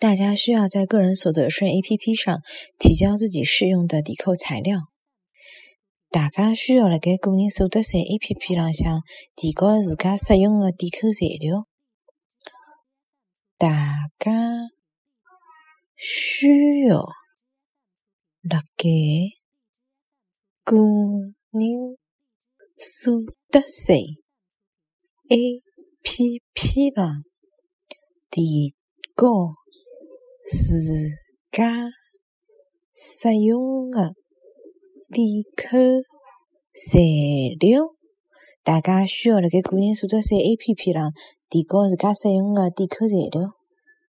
大家需要在个人所得税 APP 上提交自己适用的抵扣材料。大家需要辣盖个人所得税 APP 浪向提交自家适用的抵扣材料。大家需要辣盖个人所得税 APP 上提交自家使用的抵扣材料。大家需要辣盖个人所得税 APP 上提高自家使用的抵扣材料。